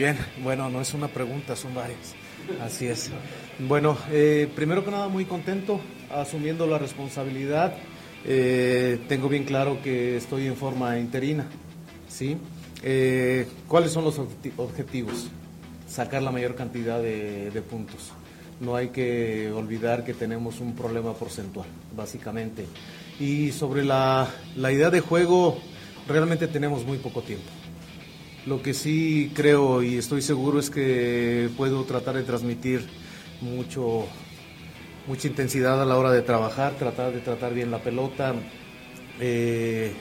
Bien, bueno, no es una pregunta, son varias. Así es. Bueno, eh, primero que nada, muy contento, asumiendo la responsabilidad. Eh, tengo bien claro que estoy en forma interina. ¿sí? Eh, ¿Cuáles son los obje- objetivos? Sacar la mayor cantidad de, de puntos. No hay que olvidar que tenemos un problema porcentual, básicamente. Y sobre la, la idea de juego, realmente tenemos muy poco tiempo. Lo que sí creo y estoy seguro es que puedo tratar de transmitir mucho, mucha intensidad a la hora de trabajar, tratar de tratar bien la pelota. Eh,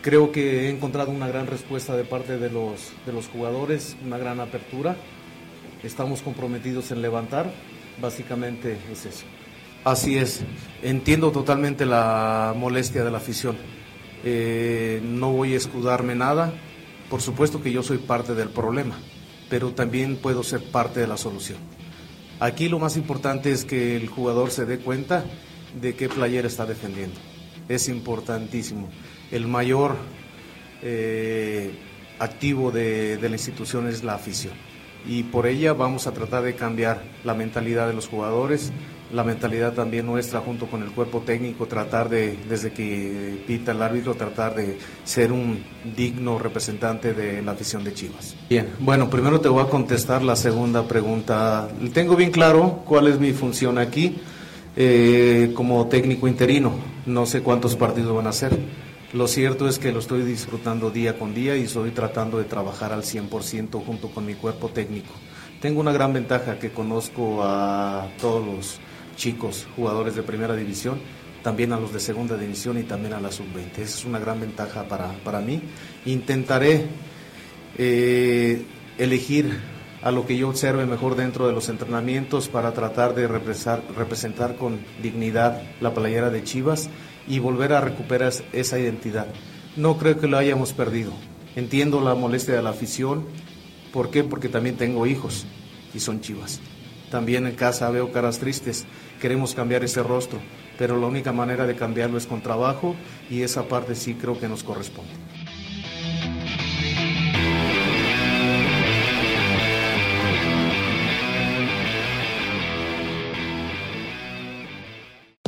creo que he encontrado una gran respuesta de parte de los, de los jugadores, una gran apertura. Estamos comprometidos en levantar, básicamente es eso. Así es, entiendo totalmente la molestia de la afición. Eh, no voy a escudarme nada. Por supuesto que yo soy parte del problema, pero también puedo ser parte de la solución. Aquí lo más importante es que el jugador se dé cuenta de qué playera está defendiendo. Es importantísimo. El mayor eh, activo de, de la institución es la afición. Y por ella vamos a tratar de cambiar la mentalidad de los jugadores, la mentalidad también nuestra junto con el cuerpo técnico, tratar de, desde que pita el árbitro, tratar de ser un digno representante de la afición de Chivas. Bien, bueno, primero te voy a contestar la segunda pregunta. Tengo bien claro cuál es mi función aquí eh, como técnico interino. No sé cuántos partidos van a ser. Lo cierto es que lo estoy disfrutando día con día y estoy tratando de trabajar al 100% junto con mi cuerpo técnico. Tengo una gran ventaja que conozco a todos los chicos, jugadores de primera división, también a los de segunda división y también a la sub-20. Esa es una gran ventaja para, para mí. Intentaré eh, elegir a lo que yo observe mejor dentro de los entrenamientos para tratar de representar con dignidad la playera de Chivas y volver a recuperar esa identidad. No creo que lo hayamos perdido. Entiendo la molestia de la afición. ¿Por qué? Porque también tengo hijos y son Chivas. También en casa veo caras tristes. Queremos cambiar ese rostro, pero la única manera de cambiarlo es con trabajo y esa parte sí creo que nos corresponde.